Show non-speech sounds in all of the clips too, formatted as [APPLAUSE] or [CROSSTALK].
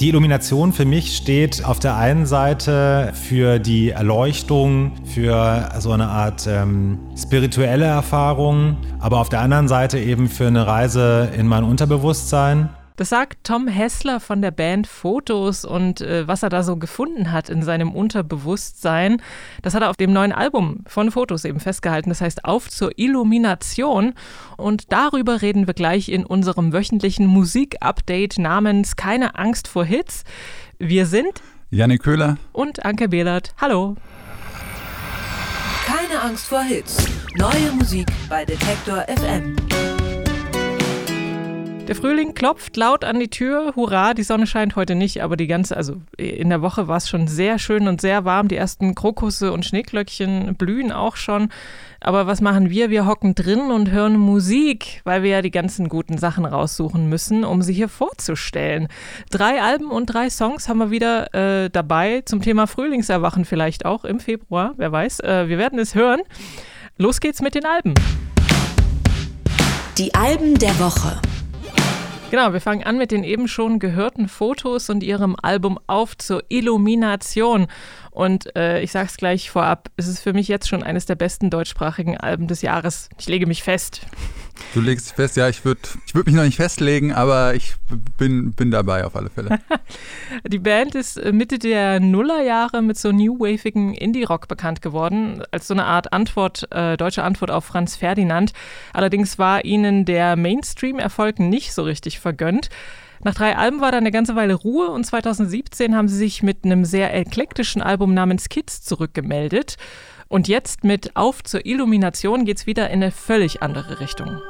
Die Illumination für mich steht auf der einen Seite für die Erleuchtung, für so eine Art ähm, spirituelle Erfahrung, aber auf der anderen Seite eben für eine Reise in mein Unterbewusstsein. Das sagt Tom Hessler von der Band Fotos und äh, was er da so gefunden hat in seinem Unterbewusstsein, das hat er auf dem neuen Album von Fotos eben festgehalten. Das heißt Auf zur Illumination. Und darüber reden wir gleich in unserem wöchentlichen Musik-Update namens Keine Angst vor Hits. Wir sind Janik Köhler und Anke Behlert. Hallo. Keine Angst vor Hits. Neue Musik bei Detektor FM. Der Frühling klopft laut an die Tür. Hurra, die Sonne scheint heute nicht, aber die ganze, also in der Woche war es schon sehr schön und sehr warm. Die ersten Krokusse und Schneeglöckchen blühen auch schon. Aber was machen wir? Wir hocken drin und hören Musik, weil wir ja die ganzen guten Sachen raussuchen müssen, um sie hier vorzustellen. Drei Alben und drei Songs haben wir wieder äh, dabei zum Thema Frühlingserwachen vielleicht auch im Februar, wer weiß. Äh, wir werden es hören. Los geht's mit den Alben. Die Alben der Woche. Genau, wir fangen an mit den eben schon gehörten Fotos und ihrem Album Auf zur Illumination. Und äh, ich sage es gleich vorab, es ist für mich jetzt schon eines der besten deutschsprachigen Alben des Jahres. Ich lege mich fest. Du legst dich fest, ja, ich würde ich würd mich noch nicht festlegen, aber ich bin, bin dabei auf alle Fälle. [LAUGHS] Die Band ist äh, Mitte der Nullerjahre mit so new-wavigen Indie-Rock bekannt geworden, als so eine Art Antwort, äh, deutsche Antwort auf Franz Ferdinand. Allerdings war ihnen der Mainstream-Erfolg nicht so richtig vergönnt. Nach drei Alben war da eine ganze Weile Ruhe und 2017 haben sie sich mit einem sehr eklektischen Album namens Kids zurückgemeldet. Und jetzt mit Auf zur Illumination geht es wieder in eine völlig andere Richtung.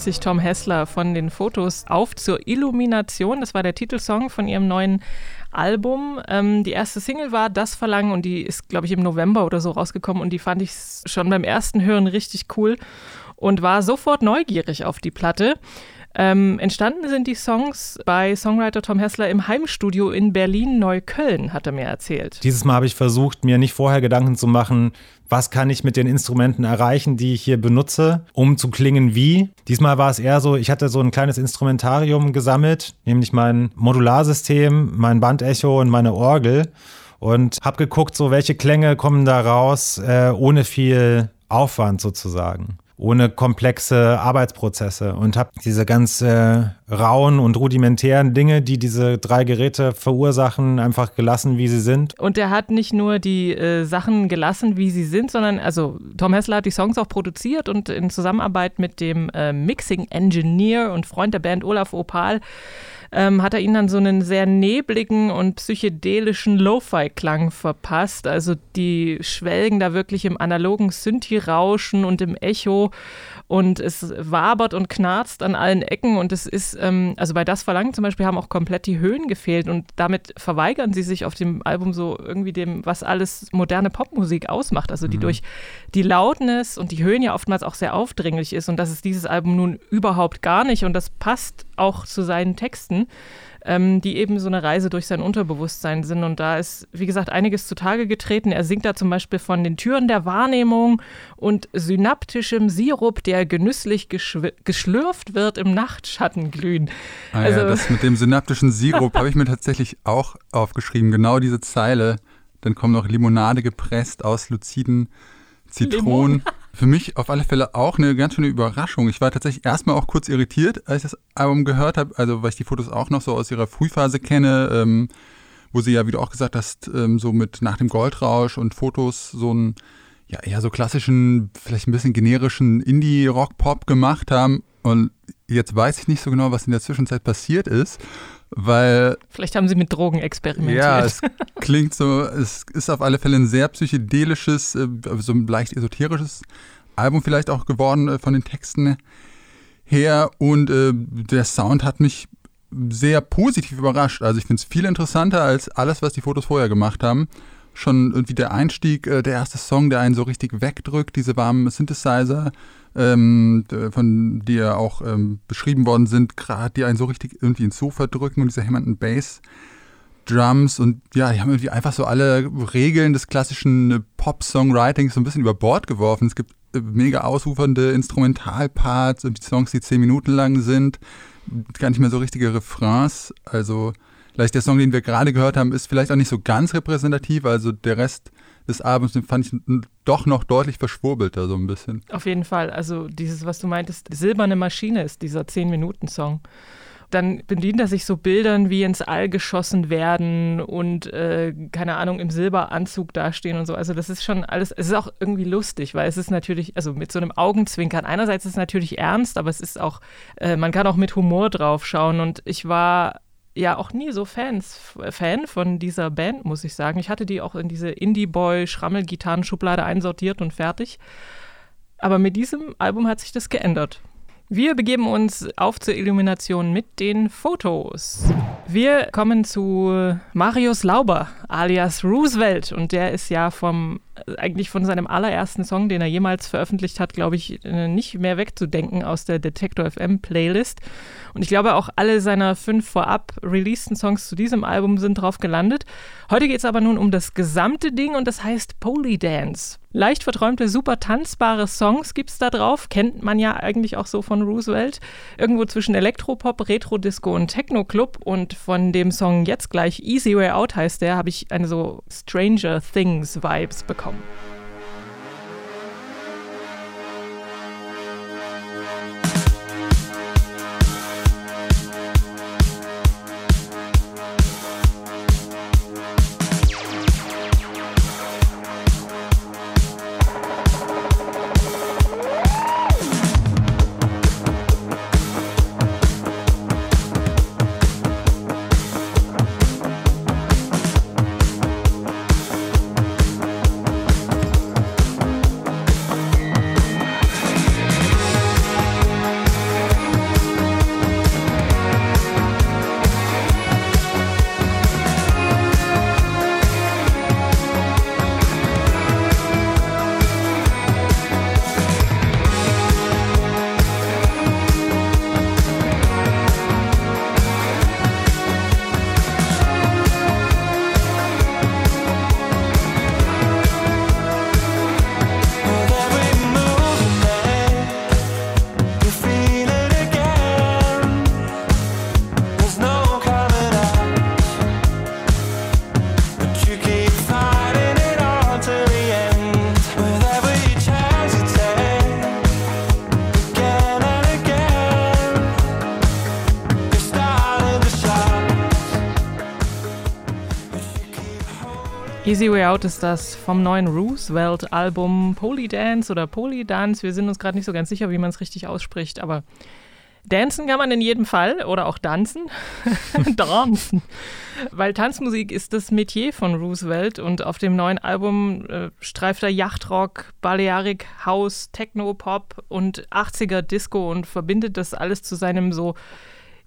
Begibt sich Tom Hessler von den Fotos auf zur Illumination. Das war der Titelsong von ihrem neuen Album. Ähm, die erste Single war Das Verlangen und die ist, glaube ich, im November oder so rausgekommen und die fand ich schon beim ersten Hören richtig cool und war sofort neugierig auf die Platte. Ähm, entstanden sind die Songs bei Songwriter Tom Hessler im Heimstudio in Berlin-Neukölln, hat er mir erzählt. Dieses Mal habe ich versucht, mir nicht vorher Gedanken zu machen, was kann ich mit den Instrumenten erreichen, die ich hier benutze, um zu klingen wie. Diesmal war es eher so, ich hatte so ein kleines Instrumentarium gesammelt, nämlich mein Modularsystem, mein Bandecho und meine Orgel und habe geguckt, so welche Klänge kommen da raus, äh, ohne viel Aufwand sozusagen ohne komplexe Arbeitsprozesse und habe diese ganz äh, rauen und rudimentären Dinge, die diese drei Geräte verursachen, einfach gelassen, wie sie sind. Und er hat nicht nur die äh, Sachen gelassen, wie sie sind, sondern also Tom Hessler hat die Songs auch produziert und in Zusammenarbeit mit dem äh, Mixing Engineer und Freund der Band Olaf Opal ähm, hat er ihnen dann so einen sehr nebligen und psychedelischen Lo-Fi-Klang verpasst. Also die schwelgen da wirklich im analogen Synthi-Rauschen und im Echo und es wabert und knarzt an allen Ecken und es ist, ähm, also bei Das Verlangen zum Beispiel haben auch komplett die Höhen gefehlt und damit verweigern sie sich auf dem Album so irgendwie dem, was alles moderne Popmusik ausmacht, also die mhm. durch die Lautness und die Höhen ja oftmals auch sehr aufdringlich ist und das ist dieses Album nun überhaupt gar nicht und das passt auch zu seinen Texten ähm, die eben so eine Reise durch sein Unterbewusstsein sind. Und da ist, wie gesagt, einiges zutage getreten. Er singt da zum Beispiel von den Türen der Wahrnehmung und synaptischem Sirup, der genüsslich geschlürft wird im Nachtschattenglühen. Ah, also, ja, das mit dem synaptischen Sirup [LAUGHS] habe ich mir tatsächlich auch aufgeschrieben. Genau diese Zeile Dann kommt noch Limonade gepresst aus luziden Zitronen. Limon. Für mich auf alle Fälle auch eine ganz schöne Überraschung. Ich war tatsächlich erstmal auch kurz irritiert, als ich das Album gehört habe, also weil ich die Fotos auch noch so aus ihrer Frühphase kenne, ähm, wo sie ja, wie du auch gesagt hast, ähm, so mit nach dem Goldrausch und Fotos so einen, ja, eher so klassischen, vielleicht ein bisschen generischen Indie-Rock-Pop gemacht haben. Und jetzt weiß ich nicht so genau, was in der Zwischenzeit passiert ist, weil Vielleicht haben sie mit Drogen experimentiert. ja, es klingt so, es ist auf alle Fälle ein sehr psychedelisches, äh, so ein leicht esoterisches Album vielleicht auch geworden äh, von den Texten her und äh, der Sound hat mich sehr positiv überrascht. Also ich finde es viel interessanter als alles, was die Fotos vorher gemacht haben. Schon irgendwie der Einstieg, äh, der erste Song, der einen so richtig wegdrückt, diese warmen Synthesizer, ähm, von die ja auch ähm, beschrieben worden sind, gerade die einen so richtig irgendwie ins Sofa drücken und diese hämmernden Bass. Drums und ja, die haben irgendwie einfach so alle Regeln des klassischen äh, Pop-Songwritings so ein bisschen über Bord geworfen. Es gibt äh, mega ausufernde Instrumentalparts und die Songs, die zehn Minuten lang sind, gar nicht mehr so richtige Refrains. Also vielleicht der Song, den wir gerade gehört haben, ist vielleicht auch nicht so ganz repräsentativ. Also der Rest des Albums den fand ich doch noch deutlich verschwurbelter so ein bisschen. Auf jeden Fall. Also dieses, was du meintest, silberne Maschine ist dieser 10-Minuten-Song. Dann bedient er sich so Bildern wie ins All geschossen werden und, äh, keine Ahnung, im Silberanzug dastehen und so. Also das ist schon alles, es ist auch irgendwie lustig, weil es ist natürlich, also mit so einem Augenzwinkern. Einerseits ist es natürlich ernst, aber es ist auch, äh, man kann auch mit Humor drauf schauen. Und ich war ja auch nie so Fans, Fan von dieser Band, muss ich sagen. Ich hatte die auch in diese Indie-Boy-Schrammel-Gitarrenschublade einsortiert und fertig. Aber mit diesem Album hat sich das geändert. Wir begeben uns auf zur Illumination mit den Fotos. Wir kommen zu Marius Lauber alias Roosevelt und der ist ja vom eigentlich von seinem allerersten Song, den er jemals veröffentlicht hat, glaube ich, äh, nicht mehr wegzudenken aus der Detector FM Playlist. Und ich glaube auch alle seiner fünf vorab releaseden Songs zu diesem Album sind drauf gelandet. Heute geht es aber nun um das gesamte Ding und das heißt Polydance. Leicht verträumte, super tanzbare Songs gibt es da drauf. Kennt man ja eigentlich auch so von Roosevelt. Irgendwo zwischen Elektropop, Retro-Disco und Techno-Club. Und von dem Song jetzt gleich Easy Way Out heißt der, habe ich eine so Stranger Things-Vibes bekommen. With Easy Way Out ist das vom neuen Roosevelt-Album Polydance oder Polydance. Wir sind uns gerade nicht so ganz sicher, wie man es richtig ausspricht, aber dancen kann man in jedem Fall oder auch tanzen. [LAUGHS] Dancen. Weil Tanzmusik ist das Metier von Roosevelt und auf dem neuen Album äh, streift er Yachtrock, Balearic House, Techno, Pop und 80er Disco und verbindet das alles zu seinem so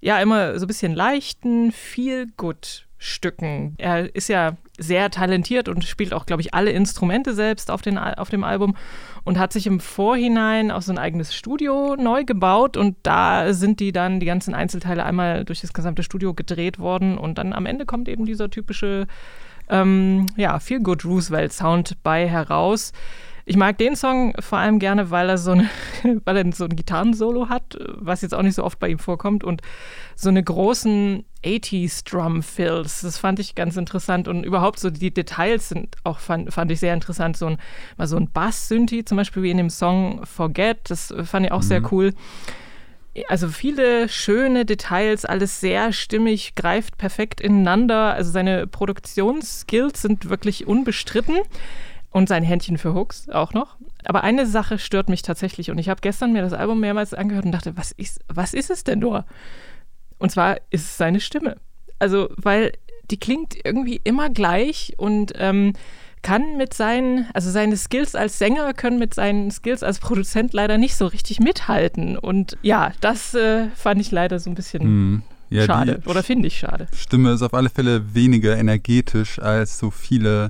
ja immer so ein bisschen leichten, feel good Stücken. Er ist ja sehr talentiert und spielt auch, glaube ich, alle Instrumente selbst auf, den, auf dem Album und hat sich im Vorhinein auch so ein eigenes Studio neu gebaut und da sind die dann, die ganzen Einzelteile einmal durch das gesamte Studio gedreht worden und dann am Ende kommt eben dieser typische ähm, ja, Feel Good Roosevelt Sound bei heraus. Ich mag den Song vor allem gerne, weil er so, eine, [LAUGHS] weil er so ein Gitarrensolo hat, was jetzt auch nicht so oft bei ihm vorkommt und so eine großen 80s Drum Fills. Das fand ich ganz interessant und überhaupt so die Details sind auch fand, fand ich sehr interessant. So ein mal so ein Bass-Synthi zum Beispiel wie in dem Song Forget. Das fand ich auch sehr cool. Also viele schöne Details, alles sehr stimmig, greift perfekt ineinander. Also seine Produktionsskills sind wirklich unbestritten und sein Händchen für Hooks auch noch. Aber eine Sache stört mich tatsächlich und ich habe gestern mir das Album mehrmals angehört und dachte, was ist, was ist es denn nur? Und zwar ist es seine Stimme. Also, weil die klingt irgendwie immer gleich und ähm, kann mit seinen, also seine Skills als Sänger können mit seinen Skills als Produzent leider nicht so richtig mithalten. Und ja, das äh, fand ich leider so ein bisschen Hm. Ja, schade. Oder finde ich schade. Stimme ist auf alle Fälle weniger energetisch als so viele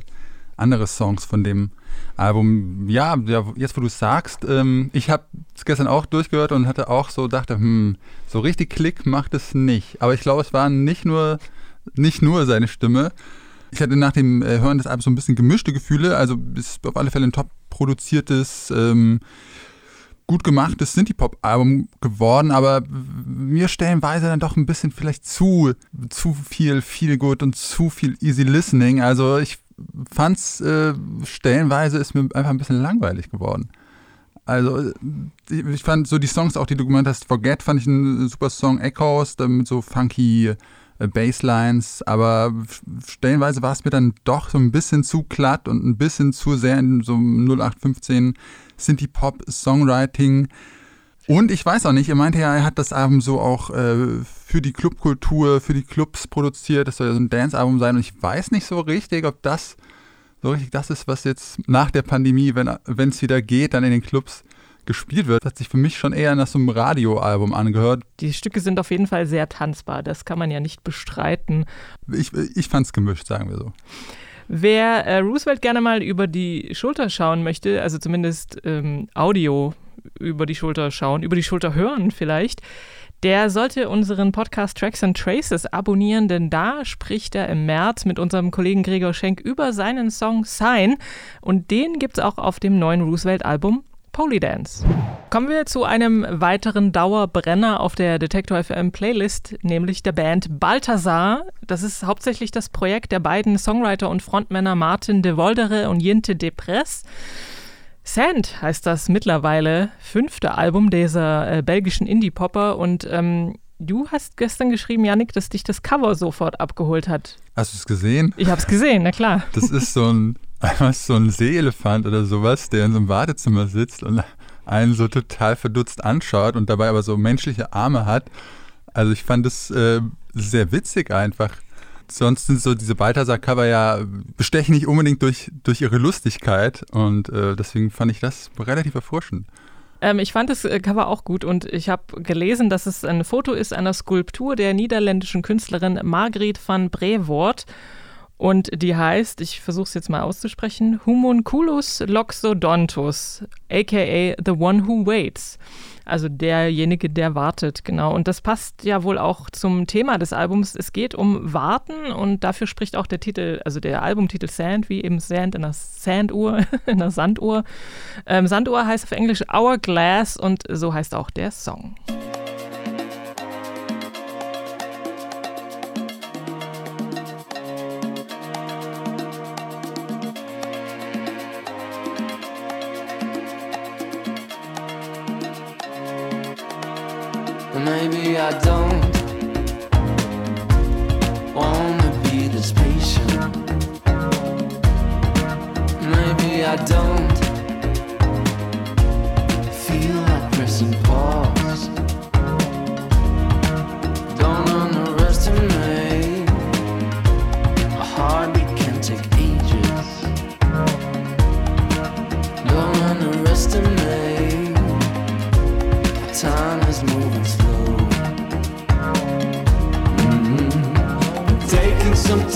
andere Songs von dem Album. Ja, jetzt wo du sagst, ähm, ich habe es gestern auch durchgehört und hatte auch so, dachte, hm, so richtig Klick macht es nicht. Aber ich glaube, es war nicht nur, nicht nur seine Stimme. Ich hatte nach dem äh, Hören des Albums so ein bisschen gemischte Gefühle. Also ist auf alle Fälle ein top produziertes, ähm, gut gemachtes Synthie-Pop-Album geworden, aber mir stellenweise dann doch ein bisschen vielleicht zu, zu viel Feel Good und zu viel Easy Listening. Also ich fand's äh, stellenweise ist mir einfach ein bisschen langweilig geworden. Also äh, ich fand so die Songs, auch die du gemeint hast, Forget fand ich ein super Song, Echoes, mit so funky äh, Basslines, aber stellenweise war es mir dann doch so ein bisschen zu glatt und ein bisschen zu sehr in so einem 0815 Synthie-Pop-Songwriting. Und ich weiß auch nicht, er meinte ja, er hat das Album so auch äh, für die Clubkultur, für die Clubs produziert. Das soll ja so ein Dance-Album sein. Und ich weiß nicht so richtig, ob das so richtig das ist, was jetzt nach der Pandemie, wenn es wieder geht, dann in den Clubs gespielt wird. Hat sich für mich schon eher nach so einem Radioalbum angehört. Die Stücke sind auf jeden Fall sehr tanzbar. Das kann man ja nicht bestreiten. Ich, ich fand es gemischt, sagen wir so. Wer äh, Roosevelt gerne mal über die Schulter schauen möchte, also zumindest ähm, Audio über die Schulter schauen, über die Schulter hören vielleicht, der sollte unseren Podcast Tracks and Traces abonnieren, denn da spricht er im März mit unserem Kollegen Gregor Schenk über seinen Song Sign und den gibt es auch auf dem neuen Roosevelt-Album Polydance. Kommen wir zu einem weiteren Dauerbrenner auf der Detektor FM Playlist, nämlich der Band Balthasar. Das ist hauptsächlich das Projekt der beiden Songwriter und Frontmänner Martin de Voldere und Jinte Depress. Sand heißt das mittlerweile fünfte Album dieser äh, belgischen Indie-Popper und ähm, du hast gestern geschrieben, Janik, dass dich das Cover sofort abgeholt hat. Hast du es gesehen? Ich hab's gesehen, na klar. [LAUGHS] Das ist so ein, so ein Seeelefant oder sowas, der in so einem Wartezimmer sitzt und einen so total verdutzt anschaut und dabei aber so menschliche Arme hat. Also ich fand es äh, sehr witzig einfach. Sonst sind so diese Balthasar-Cover ja bestechen nicht unbedingt durch, durch ihre Lustigkeit und äh, deswegen fand ich das relativ erfrischend. Ähm, ich fand das äh, Cover auch gut und ich habe gelesen, dass es ein Foto ist einer Skulptur der niederländischen Künstlerin Margriet van Brevoort. Und die heißt, ich versuche es jetzt mal auszusprechen, Homunculus loxodontus, aka The One Who Waits. Also derjenige, der wartet, genau. Und das passt ja wohl auch zum Thema des Albums. Es geht um Warten und dafür spricht auch der Titel, also der Albumtitel Sand, wie eben Sand in einer Sanduhr, [LAUGHS] in einer Sanduhr. Ähm, Sanduhr heißt auf Englisch Hourglass und so heißt auch der Song. Maybe I don't wanna be this patient. Maybe I don't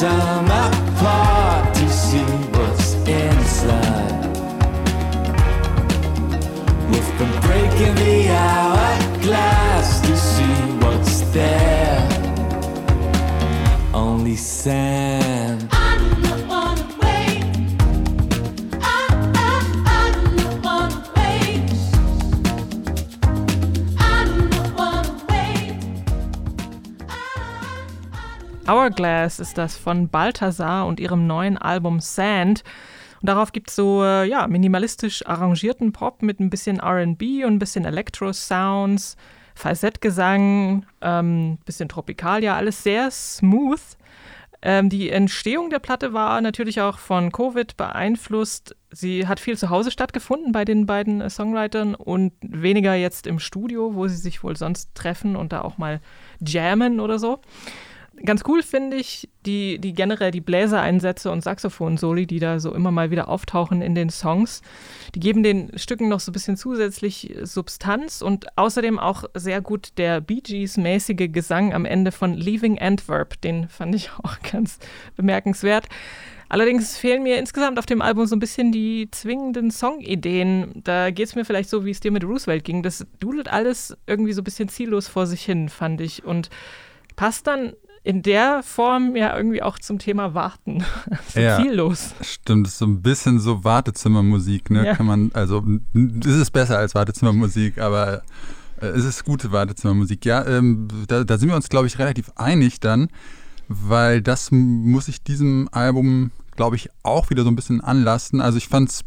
down. Hourglass ist das von Balthasar und ihrem neuen Album Sand. Und darauf gibt es so äh, ja, minimalistisch arrangierten Pop mit ein bisschen RB und ein bisschen Elektro-Sounds, Falsettgesang, ähm, bisschen Tropikalia, alles sehr smooth. Ähm, die Entstehung der Platte war natürlich auch von Covid beeinflusst. Sie hat viel zu Hause stattgefunden bei den beiden äh, Songwritern und weniger jetzt im Studio, wo sie sich wohl sonst treffen und da auch mal jammen oder so. Ganz cool finde ich die, die generell die Bläsereinsätze und Saxophon-Soli, die da so immer mal wieder auftauchen in den Songs. Die geben den Stücken noch so ein bisschen zusätzlich Substanz und außerdem auch sehr gut der Bee Gees-mäßige Gesang am Ende von Leaving Antwerp. Den fand ich auch [LAUGHS] ganz bemerkenswert. Allerdings fehlen mir insgesamt auf dem Album so ein bisschen die zwingenden Songideen. Da geht es mir vielleicht so, wie es dir mit Roosevelt ging. Das dudelt alles irgendwie so ein bisschen ziellos vor sich hin, fand ich. Und passt dann in der Form ja irgendwie auch zum Thema Warten. [LAUGHS] so Ja. ziellos. Stimmt, das ist so ein bisschen so Wartezimmermusik, ne? Ja. Kann man, also n- es ist besser als Wartezimmermusik, aber äh, es ist gute Wartezimmermusik. Ja, ähm, da, da sind wir uns, glaube ich, relativ einig dann, weil das muss ich diesem Album, glaube ich, auch wieder so ein bisschen anlasten. Also ich fand es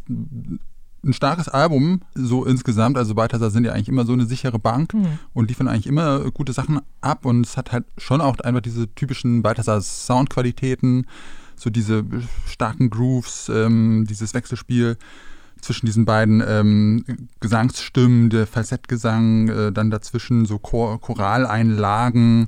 ein starkes Album, so insgesamt. Also Balthasar sind ja eigentlich immer so eine sichere Bank und liefern eigentlich immer gute Sachen ab und es hat halt schon auch einfach diese typischen Balthasar-Soundqualitäten, so diese starken Grooves, ähm, dieses Wechselspiel zwischen diesen beiden ähm, Gesangsstimmen, der Falsettgesang, äh, dann dazwischen so Chor Choraleinlagen.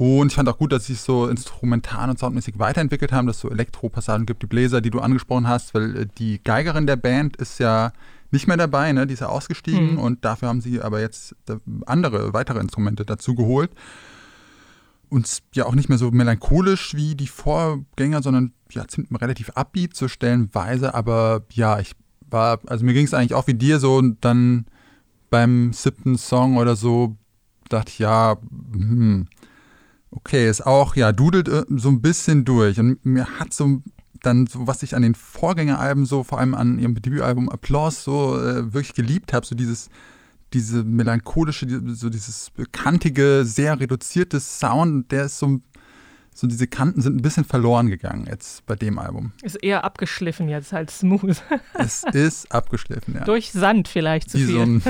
Und ich fand auch gut, dass sie sich so instrumental und soundmäßig weiterentwickelt haben, dass es so Elektropassagen gibt, die Bläser, die du angesprochen hast, weil äh, die Geigerin der Band ist ja nicht mehr dabei, ne? die ist ja ausgestiegen Mhm. und dafür haben sie aber jetzt äh, andere, weitere Instrumente dazu geholt. Und ja auch nicht mehr so melancholisch wie die Vorgänger, sondern ja ziemlich relativ upbeat so stellenweise. Aber ja, ich war, also mir ging es eigentlich auch wie dir so und dann beim siebten Song oder so dachte ich, ja, hm, okay, ist auch, ja, dudelt äh, so ein bisschen durch. Und mir hat so dann so, was ich an den Vorgängeralben so, vor allem an ihrem Debütalbum Applause so äh, wirklich geliebt habe, so dieses, diese melancholische, so dieses kantige, sehr reduzierte Sound, der ist so, so diese Kanten sind ein bisschen verloren gegangen jetzt bei dem Album. Ist eher abgeschliffen jetzt, halt smooth. [LAUGHS] Es ist abgeschliffen, ja. Durch Sand vielleicht zu wie viel. so ein,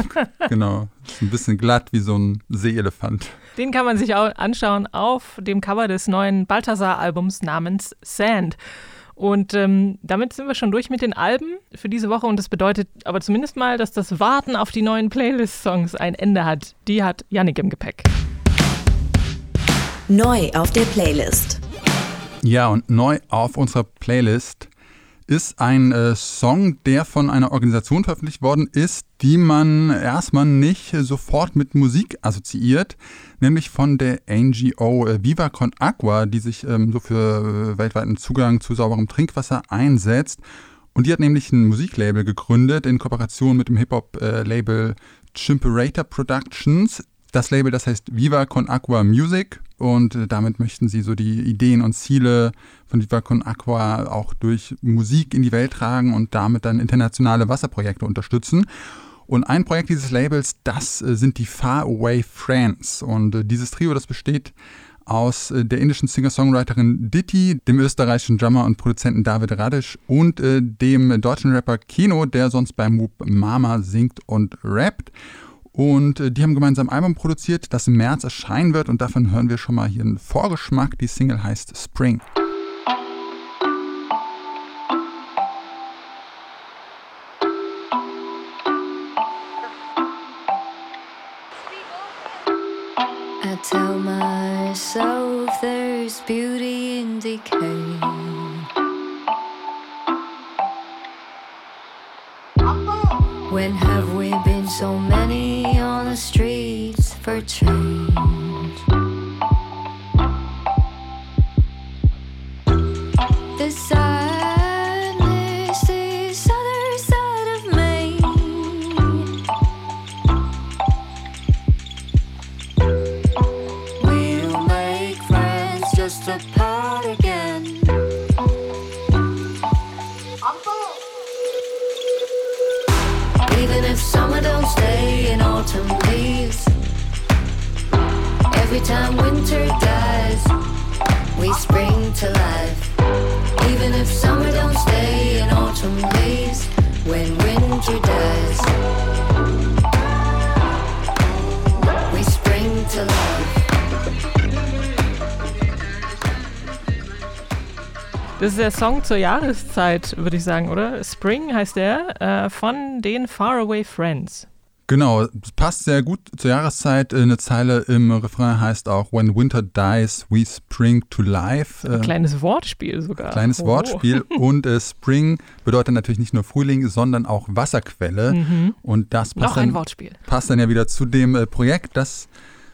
genau, ist ein bisschen glatt wie so ein Seeelefant. Den kann man sich auch anschauen auf dem Cover des neuen Balthasar-Albums namens Sand. Und ähm, damit sind wir schon durch mit den Alben für diese Woche. Und das bedeutet aber zumindest mal, dass das Warten auf die neuen Playlist-Songs ein Ende hat. Die hat Yannick im Gepäck. Neu auf der Playlist. Ja, und neu auf unserer Playlist ist ein äh, Song, der von einer Organisation veröffentlicht worden ist, die man erstmal nicht äh, sofort mit Musik assoziiert, nämlich von der NGO äh, Viva Con Aqua, die sich ähm, so für äh, weltweiten Zugang zu sauberem Trinkwasser einsetzt. Und die hat nämlich ein Musiklabel gegründet in Kooperation mit dem Hip-Hop-Label Chimperator Productions. Das Label, das heißt Viva Con Aqua Music und äh, damit möchten sie so die Ideen und Ziele von Viva Con Aqua auch durch Musik in die Welt tragen und damit dann internationale Wasserprojekte unterstützen. Und ein Projekt dieses Labels, das äh, sind die Far Away Friends. Und äh, dieses Trio, das besteht aus der indischen Singer-Songwriterin Ditti, dem österreichischen Drummer und Produzenten David Radisch und dem deutschen Rapper Kino, der sonst beim Whoop Mama singt und rappt. Und äh, die haben gemeinsam ein Album produziert, das im März erscheinen wird und davon hören wir schon mal hier einen Vorgeschmack. Die Single heißt Spring. I tell myself there's beauty in decay. When have we been so many streets for change? The der Song zur Jahreszeit, würde ich sagen, oder? Spring heißt der, äh, von den Faraway Friends. Genau, passt sehr gut zur Jahreszeit. Eine Zeile im Refrain heißt auch When Winter dies, we spring to life. Ein Äh, kleines Wortspiel sogar. Kleines Oh. Wortspiel. [LAUGHS] Und äh, Spring bedeutet natürlich nicht nur Frühling, sondern auch Wasserquelle. Und das passt Mhm. Noch ein dann, Wortspiel. passt dann ja wieder zu dem äh, Projekt, das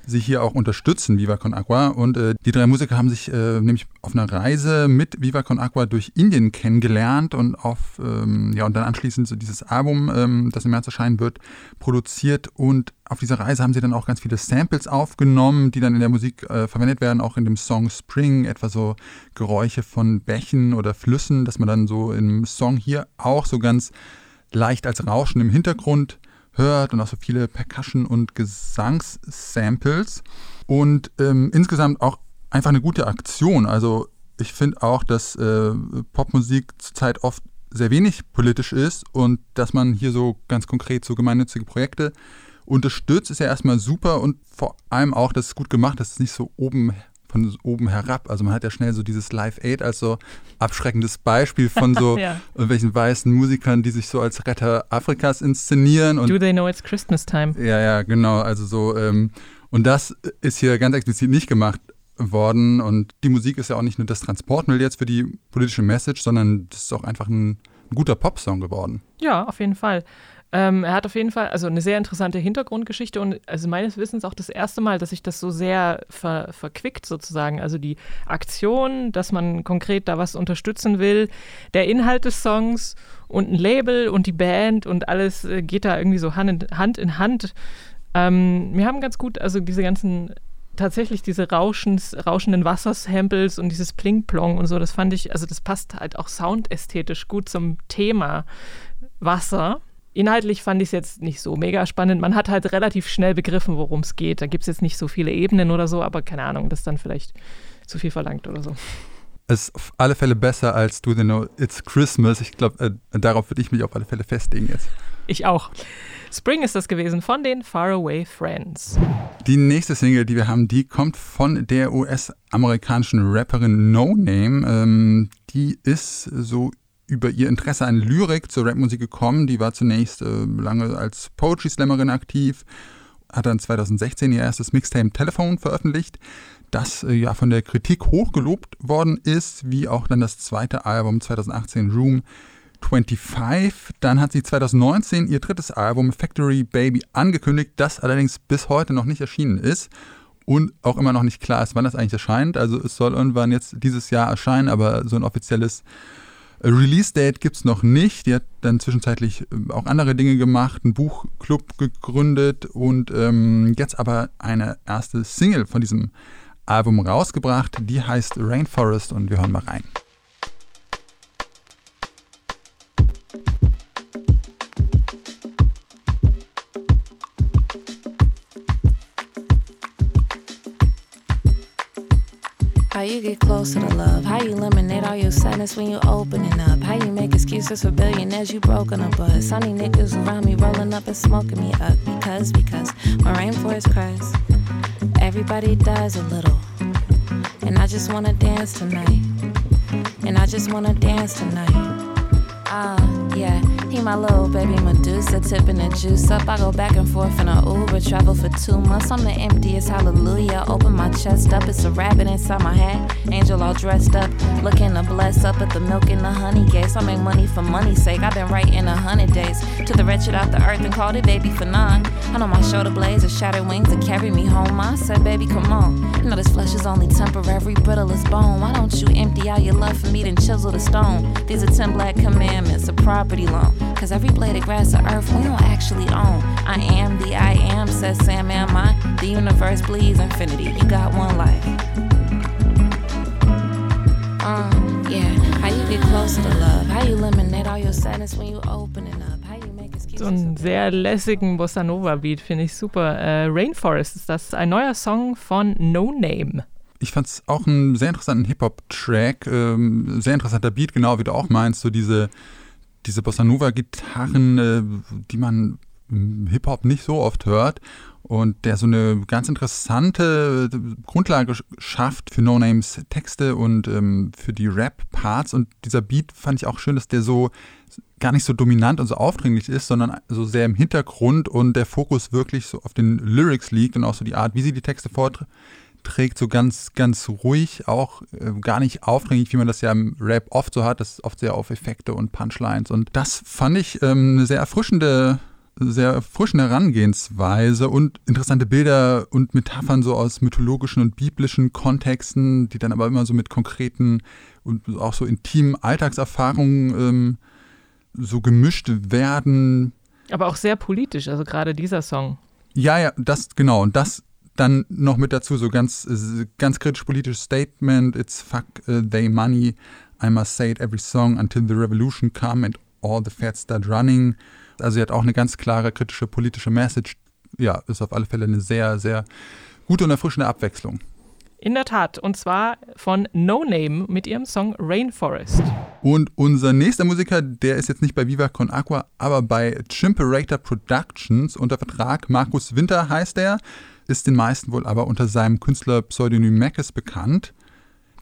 sie hier auch unterstützen, Viva Con Agua. Und äh, die drei Musiker haben sich äh, nämlich auf einer Reise mit Viva Con Agua durch Indien kennengelernt und auf ähm, ja und dann anschließend so dieses Album, ähm, das im März erscheinen wird, produziert. Und auf dieser Reise haben sie dann auch ganz viele Samples aufgenommen, die dann in der Musik äh, verwendet werden, auch in dem Song Spring, etwa so Geräusche von Bächen oder Flüssen, dass man dann so im Song hier auch so ganz leicht als Rauschen im Hintergrund hört und auch so viele Percussion- und Gesangssamples. Und ähm, insgesamt auch einfach eine gute Aktion. Also ich finde auch, dass äh, Popmusik zurzeit oft sehr wenig politisch ist und dass man hier so ganz konkret so gemeinnützige Projekte unterstützt, ist ja erstmal super und vor allem auch, dass es gut gemacht ist, es ist nicht so oben von oben herab. Also man hat ja schnell so dieses Live Aid als so abschreckendes Beispiel von so [LAUGHS] Ja. irgendwelchen weißen Musikern, die sich so als Retter Afrikas inszenieren und Do they know it's Christmas time? ja, ja, genau. Also so, ähm, und das ist hier ganz explizit nicht gemacht worden. Und die Musik ist ja auch nicht nur das Transportmittel jetzt für die politische Message, sondern das ist auch einfach ein, ein guter Popsong geworden. Ja, auf jeden Fall. Ähm, er hat auf jeden Fall also eine sehr interessante Hintergrundgeschichte und also meines Wissens auch das erste Mal, dass sich das so sehr ver, verquickt sozusagen. Also die Aktion, dass man konkret da was unterstützen will, der Inhalt des Songs und ein Label und die Band und alles äh, geht da irgendwie so Hand in Hand. In Hand. Ähm, wir haben ganz gut, also diese ganzen tatsächlich diese Rauschens, rauschenden Wassersamples und dieses Pling-Plong und so, das fand ich, also das passt halt auch soundästhetisch gut zum Thema Wasser. Inhaltlich fand ich es jetzt nicht so mega spannend. Man hat halt relativ schnell begriffen, worum es geht. Da gibt es jetzt nicht so viele Ebenen oder so, aber keine Ahnung, das ist dann vielleicht zu viel verlangt oder so. Es ist auf alle Fälle besser als Do They Know It's Christmas. Ich glaube, äh, darauf würde ich mich auf alle Fälle festlegen jetzt. Ich auch. Spring ist das gewesen von den Faraway Friends. Die nächste Single, die wir haben, die kommt von der US-amerikanischen Rapperin No Name. Ähm, die ist so über ihr Interesse an Lyrik zur Rapmusik gekommen. Die war zunächst äh, lange als Poetry Slammerin aktiv, hat dann 2016 ihr erstes Mixtape Telephone veröffentlicht, das äh, ja von der Kritik hochgelobt worden ist, wie auch dann das zweite Album 2018 Room 25. Dann hat sie 2019 ihr drittes Album Factory Baby angekündigt, das allerdings bis heute noch nicht erschienen ist und auch immer noch nicht klar ist, wann das eigentlich erscheint. Also es soll irgendwann jetzt dieses Jahr erscheinen, aber so ein offizielles Release-Date gibt es noch nicht. Die hat dann zwischenzeitlich äh, auch andere Dinge gemacht, einen Buchclub gegründet und ähm, jetzt aber eine erste Single von diesem Album rausgebracht. Die heißt Rainforest und wir hören mal rein. How you get closer to love? How you eliminate all your sadness when you opening up? How you make excuses for billionaires you broken a bus? Sunny niggas around me rolling up and smoking me up because because my rainforest cries. Everybody dies a little, and I just wanna dance tonight. And I just wanna dance tonight. Ah, yeah. My little baby Medusa, tipping the juice up. I go back and forth in a Uber, travel for two months. I'm the emptiest hallelujah. Open my chest up, it's a rabbit inside my hat. Angel all dressed up, looking to bless up at the milk and the honey gates. I make money for money's sake. I've been writing a hundred days to the wretched out the earth and called it baby for none. I know my shoulder blades are shattered wings that carry me home. I said, baby, come on. You know this flesh is only temporary, brittle as bone. Why don't you empty out your love for me, then chisel the stone? These are ten black commandments, a property loan. Cause every blade of grass of earth we don't actually own. I am the I am, says Sam, am I? The universe bleeds infinity. You got one life. Uh, yeah. How you get closer to love? How you eliminate all your sadness when you open it up? How you make excuses? So einen sehr lässigen Bossa Nova Beat, finde ich super. Äh, Rainforest ist das, ein neuer Song von No Name. Ich fand es auch einen sehr interessanten Hip-Hop-Track, ähm, sehr interessanter Beat, genau wie du auch meinst, so diese, diese Bossa Nova-Gitarren, äh, die man im Hip-Hop nicht so oft hört und der so eine ganz interessante Grundlage schafft für No Names Texte und ähm, für die Rap-Parts. Und dieser Beat fand ich auch schön, dass der so gar nicht so dominant und so aufdringlich ist, sondern so sehr im Hintergrund und der Fokus wirklich so auf den Lyrics liegt und auch so die Art, wie sie die Texte vorträgt, so ganz, ganz ruhig, auch äh, gar nicht aufdringlich, wie man das ja im Rap oft so hat. Das ist oft sehr auf Effekte und Punchlines. Und das fand ich ähm, eine sehr erfrischende sehr erfrischende Herangehensweise und interessante Bilder und Metaphern so aus mythologischen und biblischen Kontexten, die dann aber immer so mit konkreten und auch so intimen Alltagserfahrungen ähm, so gemischt werden. Aber auch sehr politisch, also gerade dieser Song. Ja, ja, das genau. Und das dann noch mit dazu, so ganz, äh, ganz kritisch politisches Statement, it's fuck uh, they money, I must say it every song until the revolution come and all the feds start running. Also sie hat auch eine ganz klare kritische politische Message. Ja, ist auf alle Fälle eine sehr, sehr gute und erfrischende Abwechslung. In der Tat, und zwar von No Name mit ihrem Song Rainforest. Und unser nächster Musiker, der ist jetzt nicht bei Viva Con Aqua, aber bei Chimperator Productions unter Vertrag. Markus Winter heißt er, ist den meisten wohl aber unter seinem Künstlerpseudonym Mackes bekannt.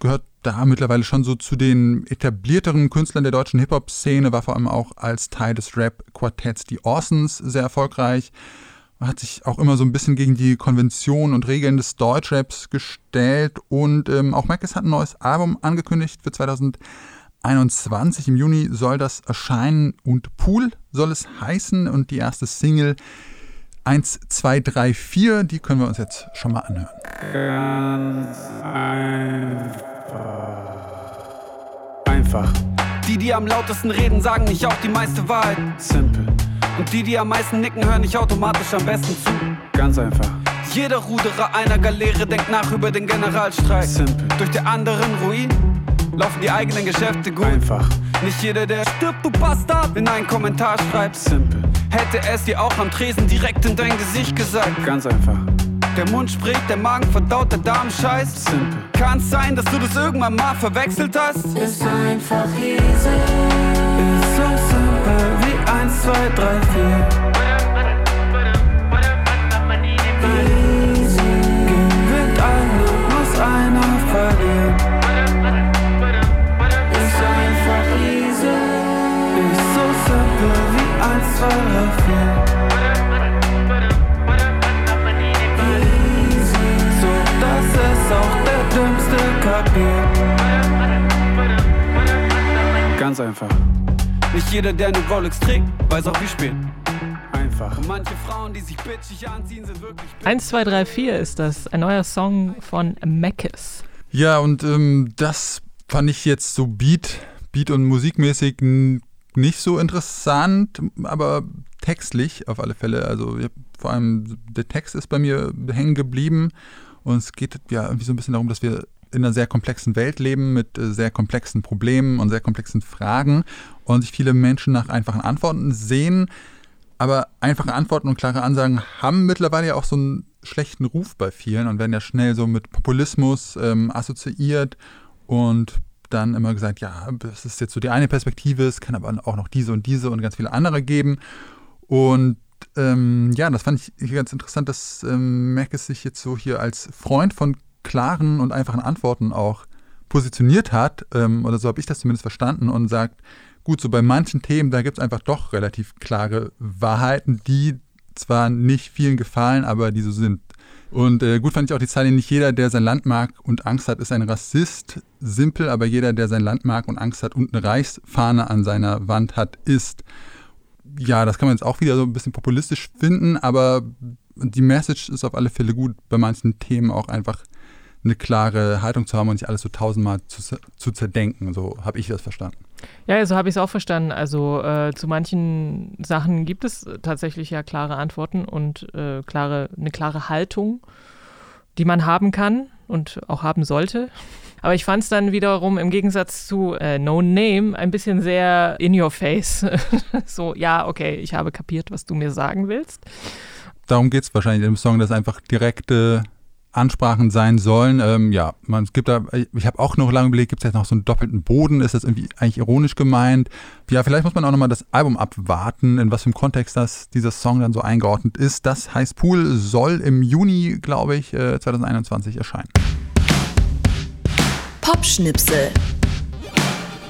Gehört da mittlerweile schon so zu den etablierteren Künstlern der deutschen Hip-Hop-Szene, war vor allem auch als Teil des Rap-Quartetts Die Orsons sehr erfolgreich. Hat sich auch immer so ein bisschen gegen die Konventionen und Regeln des Deutschraps gestellt und ähm, auch Mackes hat ein neues Album angekündigt für 2021. Im Juni soll das erscheinen und Pool soll es heißen und die erste Single 1, 2, 3, 4, die können wir uns jetzt schon mal anhören. Ganz einfach. Einfach. Die, die am lautesten reden, sagen nicht auch die meiste Wahrheit. Simple. Und die, die am meisten nicken, hören nicht automatisch am besten zu. Ganz einfach. Jeder Ruderer einer Galeere denkt nach über den Generalstreik. Simple. Durch die anderen Ruin laufen die eigenen Geschäfte gut. Einfach. Nicht jeder, der stirbt, du Bastard, in einen Kommentar schreibt. Simple. Hätte es dir auch am Tresen direkt in dein Gesicht gesagt. Ganz einfach. Der Mund spricht, der Magen verdaut, der Darm scheißt. Simple. Kann's sein, dass du das irgendwann mal verwechselt hast? Ist einfach easy. Ist so simpel wie 1, 2, 3, 4. Ganz einfach. Nicht jeder, der eine Rolex trägt, weiß auch wie spät. Einfach. Und manche Frauen, die sich bitchig anziehen, sind wirklich bitchig. 1, 2, 3, 4 ist das, ein neuer Song von Mackes. Ja, und ähm, das fand ich jetzt so Beat, Beat und musikmäßig nicht so interessant, aber textlich auf alle Fälle. Also vor allem der Text ist bei mir hängen geblieben und es geht ja irgendwie so ein bisschen darum, dass wir in einer sehr komplexen Welt leben mit äh, sehr komplexen Problemen und sehr komplexen Fragen und sich viele Menschen nach einfachen Antworten sehen. Aber einfache Antworten und klare Ansagen haben mittlerweile ja auch so einen schlechten Ruf bei vielen und werden ja schnell so mit Populismus ähm, assoziiert und dann immer gesagt, ja, das ist jetzt so die eine Perspektive, es kann aber auch noch diese und diese und ganz viele andere geben. Und ähm, ja, das fand ich hier ganz interessant, dass ähm, Mackes sich jetzt so hier als Freund von klaren und einfachen Antworten auch positioniert hat, ähm, oder so habe ich das zumindest verstanden und sagt, gut, so bei manchen Themen, da gibt es einfach doch relativ klare Wahrheiten, die zwar nicht vielen gefallen, aber die so sind. Und äh, gut fand ich auch die Zeile, nicht jeder, der sein Land mag und Angst hat, ist ein Rassist. Simpel, aber jeder, der sein Land mag und Angst hat und eine Reichsfahne an seiner Wand hat, ist. Ja, das kann man jetzt auch wieder so ein bisschen populistisch finden, aber die Message ist auf alle Fälle gut, bei manchen Themen auch einfach eine klare Haltung zu haben und nicht alles so tausendmal zu, zu zerdenken. So habe ich das verstanden. Ja, so habe ich es auch verstanden. Also äh, zu manchen Sachen gibt es tatsächlich ja klare Antworten und äh, klare, eine klare Haltung, die man haben kann und auch haben sollte. Aber ich fand es dann wiederum im Gegensatz zu äh, No Name ein bisschen sehr in your face. [LAUGHS] so, ja, okay, ich habe kapiert, was du mir sagen willst. Darum geht es wahrscheinlich im Song, dass einfach direkte Ansprachen sein sollen. Ähm, ja, man es gibt da, ich habe auch noch lange überlegt, gibt es jetzt noch so einen doppelten Boden? Ist das irgendwie eigentlich ironisch gemeint? Ja, vielleicht muss man auch nochmal das Album abwarten, in was für einem Kontext das dieser Song dann so eingeordnet ist. Das heißt, Pool soll im Juni, glaube ich, äh, 2021 erscheinen. Popschnipsel.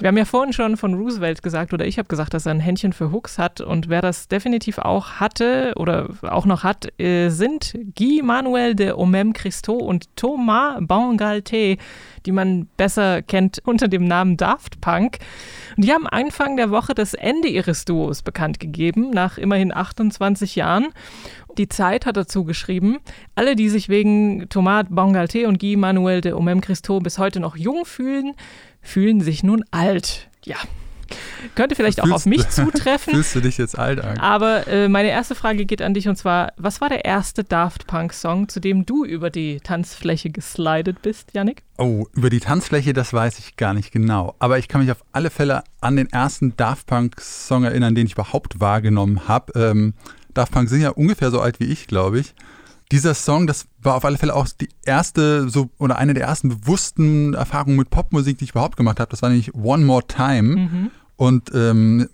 Wir haben ja vorhin schon von Roosevelt gesagt, oder ich habe gesagt, dass er ein Händchen für Hooks hat. Und wer das definitiv auch hatte oder auch noch hat, äh, sind Guy Manuel de Omem Christo und Thomas Bangalté, die man besser kennt unter dem Namen Daft Punk. Und die haben Anfang der Woche das Ende ihres Duos bekannt gegeben, nach immerhin 28 Jahren. Die Zeit hat dazu geschrieben, alle, die sich wegen Thomas Bangalté und Guy Manuel de Omem Christo bis heute noch jung fühlen, fühlen sich nun alt. Ja. Könnte vielleicht auch auf mich zutreffen. [LAUGHS] Fühlst du dich jetzt alt an? Aber äh, meine erste Frage geht an dich und zwar: Was war der erste Daft Punk-Song, zu dem du über die Tanzfläche geslidet bist, Yannick? Oh, über die Tanzfläche, das weiß ich gar nicht genau. Aber ich kann mich auf alle Fälle an den ersten Daft Punk-Song erinnern, den ich überhaupt wahrgenommen habe. Ähm, Daft Punk sind ja ungefähr so alt wie ich, glaube ich. Dieser Song, das war auf alle Fälle auch die erste so oder eine der ersten bewussten Erfahrungen mit Popmusik, die ich überhaupt gemacht habe. Das war nämlich One More Time. Mhm. Und ähm,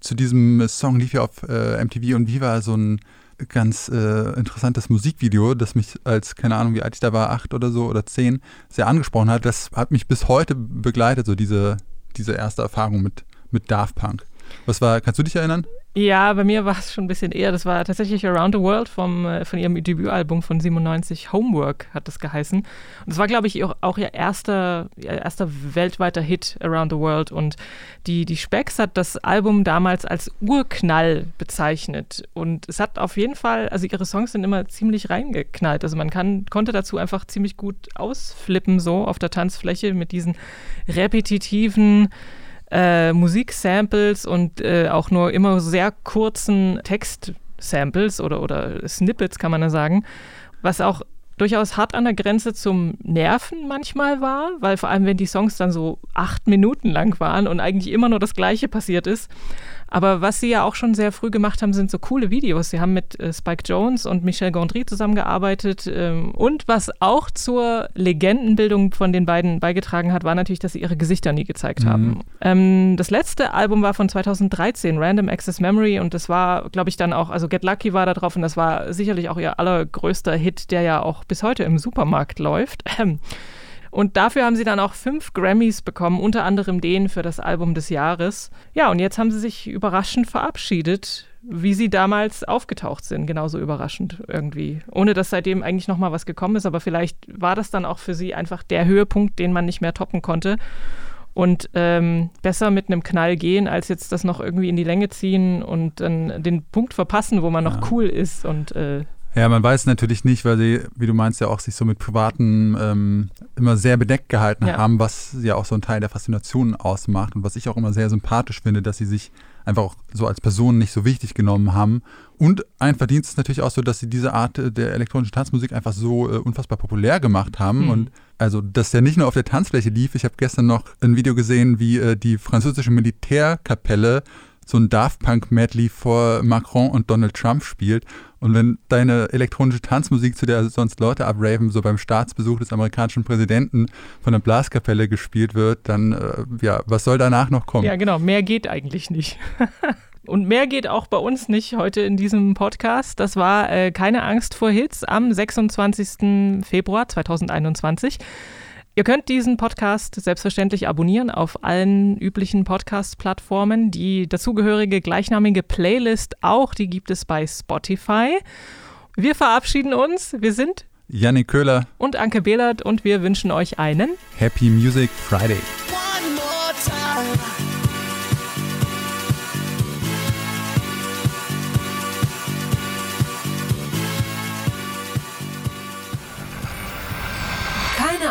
zu diesem Song lief ja auf äh, MTV und Viva so ein ganz äh, interessantes Musikvideo, das mich als, keine Ahnung, wie alt ich da war, acht oder so oder zehn, sehr angesprochen hat. Das hat mich bis heute begleitet, so diese, diese erste Erfahrung mit, mit Daft Punk. Was war, kannst du dich erinnern? Ja, bei mir war es schon ein bisschen eher. Das war tatsächlich Around the World vom, äh, von ihrem Debütalbum von 97. Homework hat das geheißen. Und das war, glaube ich, auch, auch ihr erster, ihr erster weltweiter Hit Around the World. Und die, die Specs hat das Album damals als Urknall bezeichnet. Und es hat auf jeden Fall, also ihre Songs sind immer ziemlich reingeknallt. Also man kann, konnte dazu einfach ziemlich gut ausflippen, so auf der Tanzfläche mit diesen repetitiven äh, Musiksamples und äh, auch nur immer sehr kurzen Textsamples oder, oder Snippets, kann man da sagen, was auch durchaus hart an der Grenze zum Nerven manchmal war, weil vor allem, wenn die Songs dann so acht Minuten lang waren und eigentlich immer nur das Gleiche passiert ist. Aber was sie ja auch schon sehr früh gemacht haben, sind so coole Videos. Sie haben mit äh, Spike Jones und Michel Gondry zusammengearbeitet. Ähm, und was auch zur Legendenbildung von den beiden beigetragen hat, war natürlich, dass sie ihre Gesichter nie gezeigt Mhm. haben. Ähm, das letzte Album war von 2013, Random Access Memory. Und das war, glaube ich, dann auch, also Get Lucky war da drauf. Und das war sicherlich auch ihr allergrößter Hit, der ja auch bis heute im Supermarkt läuft. Und dafür haben sie dann auch fünf Grammys bekommen, unter anderem den für das Album des Jahres. Ja, und jetzt haben sie sich überraschend verabschiedet, wie sie damals aufgetaucht sind. Genauso überraschend irgendwie. Ohne dass seitdem eigentlich nochmal was gekommen ist, aber vielleicht war das dann auch für sie einfach der Höhepunkt, den man nicht mehr toppen konnte. Und ähm, besser mit einem Knall gehen, als jetzt das noch irgendwie in die Länge ziehen und dann den Punkt verpassen, wo man noch Ja. cool ist und äh, Ja, man weiß natürlich nicht, weil sie, wie du meinst, ja auch sich so mit Privaten ähm, immer sehr bedeckt gehalten Ja. haben, was ja auch so ein Teil der Faszination ausmacht und was ich auch immer sehr sympathisch finde, dass sie sich einfach auch so als Person nicht so wichtig genommen haben. Und ein Verdienst ist natürlich auch so, dass sie diese Art äh, der elektronischen Tanzmusik einfach so äh, unfassbar populär gemacht haben Mhm. und also, dass der nicht nur auf der Tanzfläche lief. Ich habe gestern noch ein Video gesehen, wie äh, die französische Militärkapelle so ein Daft Punk Medley vor Macron und Donald Trump spielt. Und wenn deine elektronische Tanzmusik, zu der sonst Leute abraven, so beim Staatsbesuch des amerikanischen Präsidenten von der Blaskapelle gespielt wird, dann, äh, ja, was soll danach noch kommen? Ja, genau. Mehr geht eigentlich nicht. [LAUGHS] Und mehr geht auch bei uns nicht heute in diesem Podcast. Das war äh, Keine Angst vor Hits am 26. Februar 2021. Ihr könnt diesen Podcast selbstverständlich abonnieren auf allen üblichen Podcast-Plattformen. Die dazugehörige gleichnamige Playlist auch, die gibt es bei Spotify. Wir verabschieden uns. Wir sind Jannik Köhler, und Anke Behlert und wir wünschen euch einen Happy Music Friday.